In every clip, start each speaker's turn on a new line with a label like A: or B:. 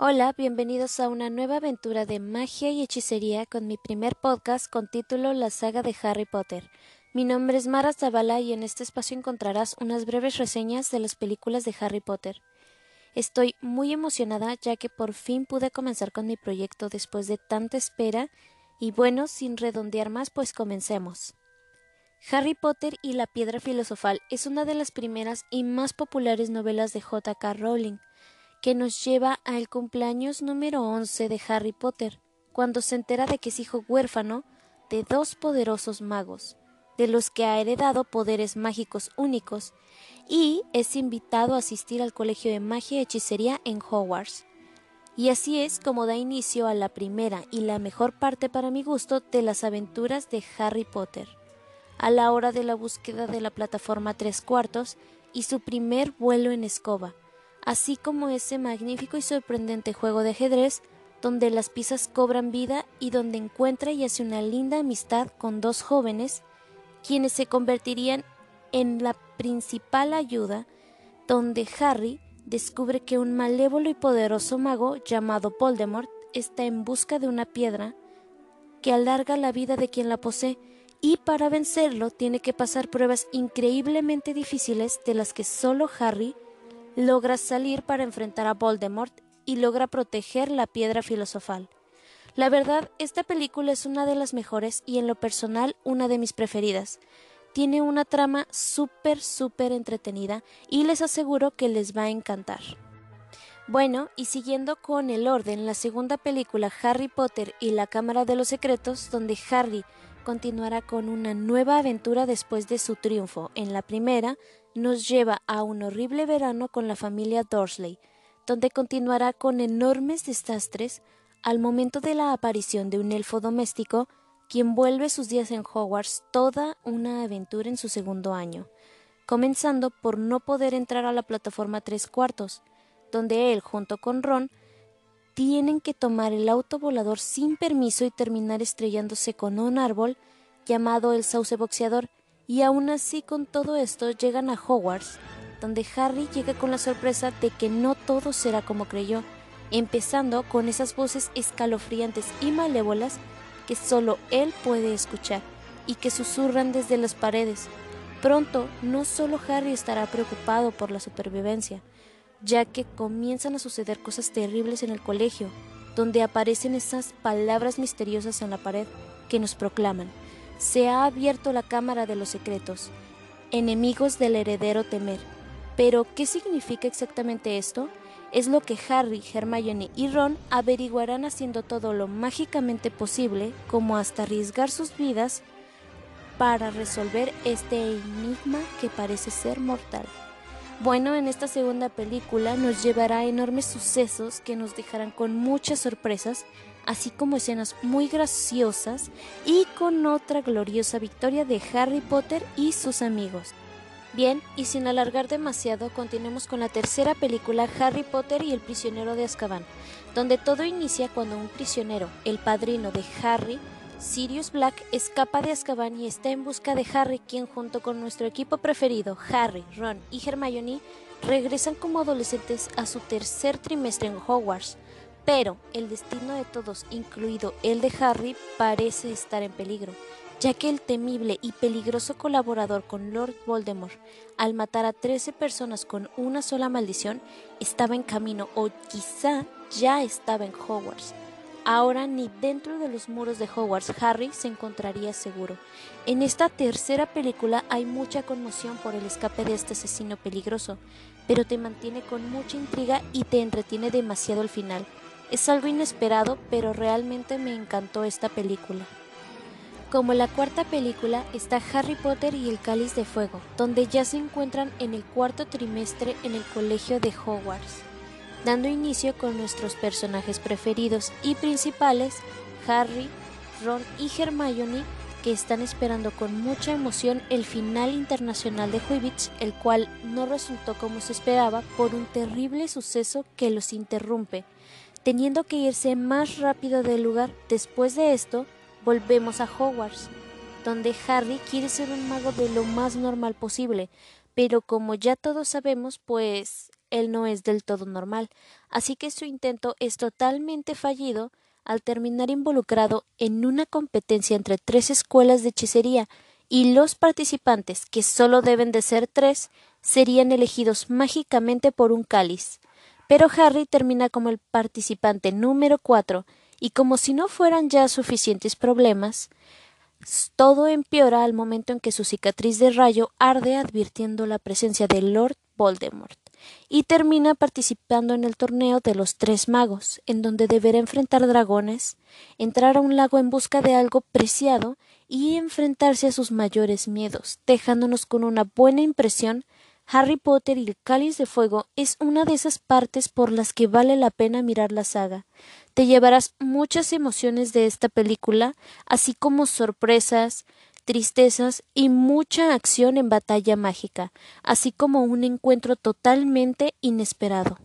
A: Hola, bienvenidos a una nueva aventura de magia y hechicería con mi primer podcast con título La saga de Harry Potter. Mi nombre es Mara Zavala y en este espacio encontrarás unas breves reseñas de las películas de Harry Potter. Estoy muy emocionada ya que por fin pude comenzar con mi proyecto después de tanta espera y bueno, sin redondear más, pues comencemos. Harry Potter y la Piedra Filosofal es una de las primeras y más populares novelas de J.K. Rowling que nos lleva al cumpleaños número 11 de Harry Potter, cuando se entera de que es hijo huérfano de dos poderosos magos, de los que ha heredado poderes mágicos únicos, y es invitado a asistir al Colegio de Magia y Hechicería en Hogwarts. Y así es como da inicio a la primera y la mejor parte para mi gusto de las aventuras de Harry Potter. A la hora de la búsqueda de la plataforma tres cuartos y su primer vuelo en escoba, así como ese magnífico y sorprendente juego de ajedrez donde las piezas cobran vida y donde encuentra y hace una linda amistad con dos jóvenes, quienes se convertirían en la principal ayuda, donde Harry descubre que un malévolo y poderoso mago llamado Voldemort está en busca de una piedra que alarga la vida de quien la posee y para vencerlo tiene que pasar pruebas increíblemente difíciles de las que solo Harry logra salir para enfrentar a Voldemort y logra proteger la piedra filosofal. La verdad, esta película es una de las mejores y en lo personal una de mis preferidas. Tiene una trama súper, súper entretenida y les aseguro que les va a encantar. Bueno, y siguiendo con el orden, la segunda película Harry Potter y la Cámara de los Secretos, donde Harry continuará con una nueva aventura después de su triunfo. En la primera, nos lleva a un horrible verano con la familia Dursley, donde continuará con enormes desastres al momento de la aparición de un elfo doméstico, quien vuelve sus días en Hogwarts toda una aventura en su segundo año, comenzando por no poder entrar a la plataforma tres cuartos, donde él, junto con Ron, tienen que tomar el auto volador sin permiso y terminar estrellándose con un árbol llamado el sauce boxeador, y aún así con todo esto llegan a Hogwarts, donde Harry llega con la sorpresa de que no todo será como creyó, empezando con esas voces escalofriantes y malévolas que solo él puede escuchar y que susurran desde las paredes. Pronto no solo Harry estará preocupado por la supervivencia, ya que comienzan a suceder cosas terribles en el colegio, donde aparecen esas palabras misteriosas en la pared que nos proclaman se ha abierto la Cámara de los Secretos. Enemigos del heredero temer. Pero, ¿qué significa exactamente esto? Es lo que Harry, Hermione y Ron averiguarán haciendo todo lo mágicamente posible, como hasta arriesgar sus vidas, para resolver este enigma que parece ser mortal. Bueno, en esta segunda película nos llevará a enormes sucesos que nos dejarán con muchas sorpresas, así como escenas muy graciosas y con otra gloriosa victoria de Harry Potter y sus amigos. Bien, y sin alargar demasiado, continuemos con la tercera película Harry Potter y el prisionero de Azkaban, donde todo inicia cuando un prisionero, el padrino de Harry, Sirius Black escapa de Azkaban y está en busca de Harry, quien junto con nuestro equipo preferido, Harry, Ron y Hermione, regresan como adolescentes a su tercer trimestre en Hogwarts. Pero el destino de todos, incluido el de Harry, parece estar en peligro, ya que el temible y peligroso colaborador con Lord Voldemort, al matar a 13 personas con una sola maldición, estaba en camino o quizá ya estaba en Hogwarts. Ahora ni dentro de los muros de Hogwarts Harry se encontraría seguro. En esta tercera película hay mucha conmoción por el escape de este asesino peligroso, pero te mantiene con mucha intriga y te entretiene demasiado al final. Es algo inesperado, pero realmente me encantó esta película. Como la cuarta película está Harry Potter y el Cáliz de Fuego, donde ya se encuentran en el cuarto trimestre en el colegio de Hogwarts dando inicio con nuestros personajes preferidos y principales, Harry, Ron y Hermione, que están esperando con mucha emoción el final internacional de Quidditch, el cual no resultó como se esperaba por un terrible suceso que los interrumpe, teniendo que irse más rápido del lugar. Después de esto, volvemos a Hogwarts, donde Harry quiere ser un mago de lo más normal posible, pero como ya todos sabemos, pues él no es del todo normal, así que su intento es totalmente fallido al terminar involucrado en una competencia entre tres escuelas de hechicería y los participantes, que solo deben de ser tres, serían elegidos mágicamente por un cáliz. Pero Harry termina como el participante número cuatro, y como si no fueran ya suficientes problemas, todo empeora al momento en que su cicatriz de rayo arde advirtiendo la presencia de Lord Voldemort y termina participando en el torneo de los tres magos, en donde deberá enfrentar dragones, entrar a un lago en busca de algo preciado y enfrentarse a sus mayores miedos, dejándonos con una buena impresión Harry Potter y el Cáliz de Fuego es una de esas partes por las que vale la pena mirar la saga. Te llevarás muchas emociones de esta película, así como sorpresas, tristezas y mucha acción en batalla mágica, así como un encuentro totalmente inesperado.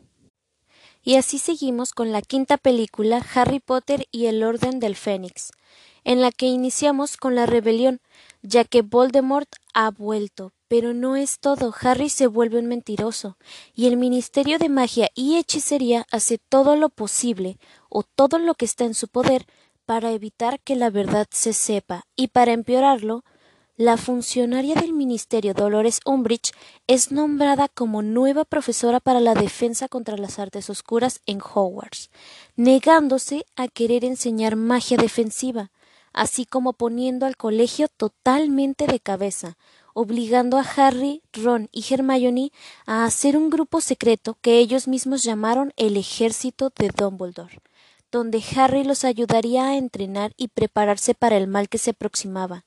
A: Y así seguimos con la quinta película Harry Potter y el Orden del Fénix, en la que iniciamos con la rebelión, ya que Voldemort ha vuelto, pero no es todo. Harry se vuelve un mentiroso, y el Ministerio de Magia y Hechicería hace todo lo posible, o todo lo que está en su poder, para evitar que la verdad se sepa, y para empeorarlo, la funcionaria del Ministerio Dolores Umbridge es nombrada como nueva profesora para la defensa contra las artes oscuras en Hogwarts, negándose a querer enseñar magia defensiva, así como poniendo al colegio totalmente de cabeza, obligando a Harry, Ron y Hermione a hacer un grupo secreto que ellos mismos llamaron el Ejército de Dumbledore, donde Harry los ayudaría a entrenar y prepararse para el mal que se aproximaba.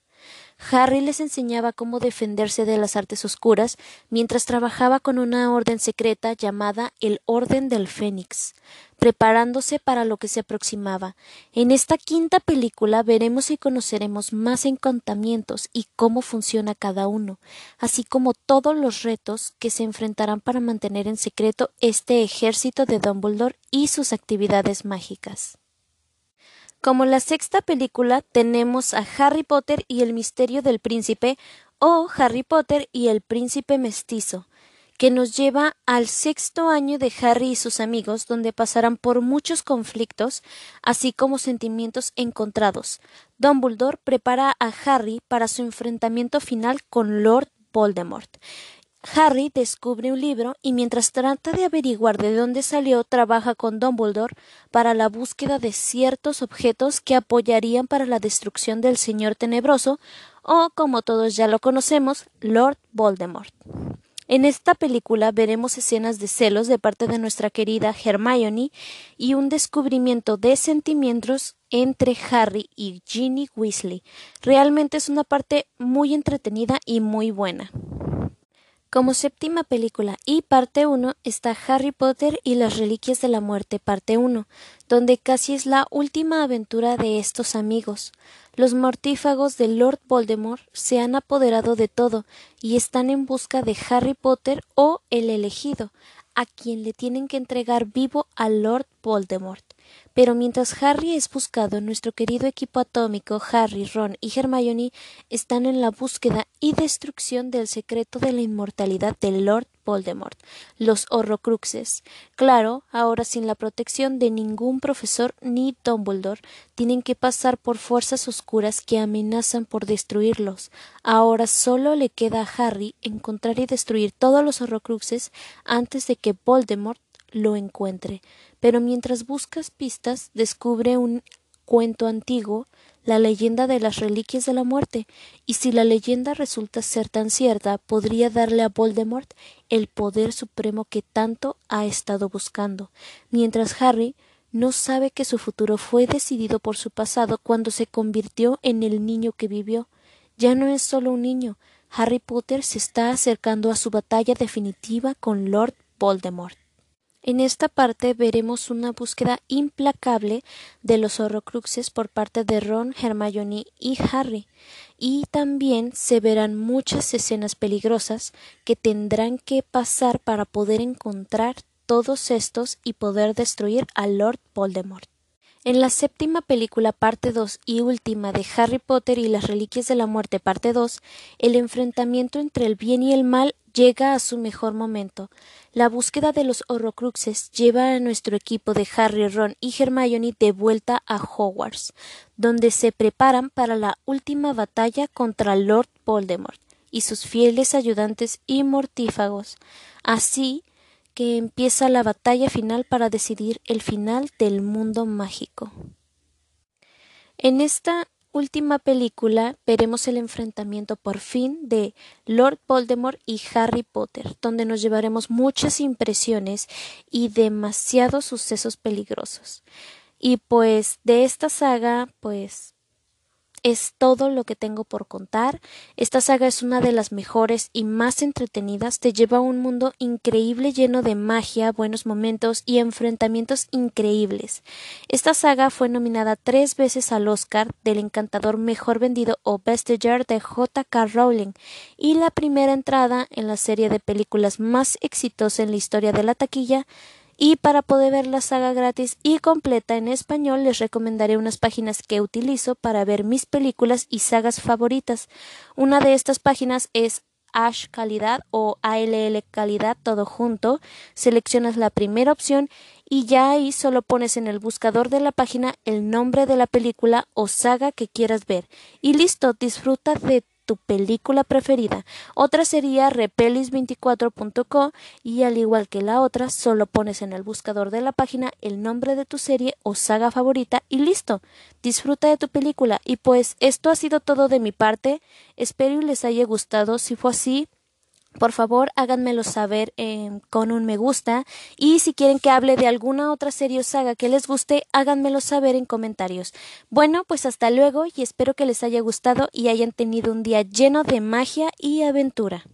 A: Harry les enseñaba cómo defenderse de las artes oscuras mientras trabajaba con una orden secreta llamada el Orden del Fénix, preparándose para lo que se aproximaba. En esta quinta película veremos y conoceremos más encantamientos y cómo funciona cada uno, así como todos los retos que se enfrentarán para mantener en secreto este ejército de Dumbledore y sus actividades mágicas. Como la sexta película tenemos a Harry Potter y el misterio del príncipe o Harry Potter y el príncipe mestizo, que nos lleva al sexto año de Harry y sus amigos, donde pasarán por muchos conflictos, así como sentimientos encontrados. Dumbledore prepara a Harry para su enfrentamiento final con Lord Voldemort, Harry descubre un libro y mientras trata de averiguar de dónde salió, trabaja con Dumbledore para la búsqueda de ciertos objetos que apoyarían para la destrucción del Señor Tenebroso o, como todos ya lo conocemos, Lord Voldemort. En esta película veremos escenas de celos de parte de nuestra querida Hermione y un descubrimiento de sentimientos entre Harry y Ginny Weasley. Realmente es una parte muy entretenida y muy buena. Como séptima película y parte 1 está Harry Potter y las Reliquias de la Muerte parte 1, donde casi es la última aventura de estos amigos. Los mortífagos de Lord Voldemort se han apoderado de todo y están en busca de Harry Potter o el elegido, a quien le tienen que entregar vivo a Lord Voldemort. Pero mientras Harry es buscado, nuestro querido equipo atómico, Harry, Ron y Hermione están en la búsqueda y destrucción del secreto de la inmortalidad del Lord Voldemort, los Horrocruxes. Claro, ahora sin la protección de ningún profesor ni Dumbledore, tienen que pasar por fuerzas oscuras que amenazan por destruirlos. Ahora solo le queda a Harry encontrar y destruir todos los Horrocruxes antes de que Voldemort lo encuentre pero mientras buscas pistas descubre un cuento antiguo, la leyenda de las reliquias de la muerte, y si la leyenda resulta ser tan cierta, podría darle a Voldemort el poder supremo que tanto ha estado buscando, mientras Harry no sabe que su futuro fue decidido por su pasado cuando se convirtió en el niño que vivió. Ya no es solo un niño, Harry Potter se está acercando a su batalla definitiva con Lord Voldemort. En esta parte veremos una búsqueda implacable de los horrocruxes por parte de Ron, Hermione y Harry, y también se verán muchas escenas peligrosas que tendrán que pasar para poder encontrar todos estos y poder destruir a Lord Voldemort. En la séptima película parte 2 y última de Harry Potter y las Reliquias de la Muerte parte 2, el enfrentamiento entre el bien y el mal llega a su mejor momento. La búsqueda de los Horrocruxes lleva a nuestro equipo de Harry, Ron y Hermione de vuelta a Hogwarts, donde se preparan para la última batalla contra Lord Voldemort y sus fieles ayudantes y mortífagos. Así que empieza la batalla final para decidir el final del mundo mágico. En esta última película veremos el enfrentamiento por fin de Lord Voldemort y Harry Potter, donde nos llevaremos muchas impresiones y demasiados sucesos peligrosos. Y pues de esta saga, pues es todo lo que tengo por contar. Esta saga es una de las mejores y más entretenidas. Te lleva a un mundo increíble lleno de magia, buenos momentos y enfrentamientos increíbles. Esta saga fue nominada tres veces al Oscar del encantador mejor vendido o Best Year de J.K. Rowling y la primera entrada en la serie de películas más exitosa en la historia de la taquilla y para poder ver la saga gratis y completa en español les recomendaré unas páginas que utilizo para ver mis películas y sagas favoritas. Una de estas páginas es Ash Calidad o ALL Calidad todo junto. Seleccionas la primera opción y ya ahí solo pones en el buscador de la página el nombre de la película o saga que quieras ver. Y listo, disfruta de tu película preferida. Otra sería repelis24.co y al igual que la otra, solo pones en el buscador de la página el nombre de tu serie o saga favorita y listo. Disfruta de tu película. Y pues esto ha sido todo de mi parte. Espero y les haya gustado. Si fue así, por favor háganmelo saber em, con un me gusta y si quieren que hable de alguna otra serie o saga que les guste, háganmelo saber en comentarios. Bueno, pues hasta luego y espero que les haya gustado y hayan tenido un día lleno de magia y aventura.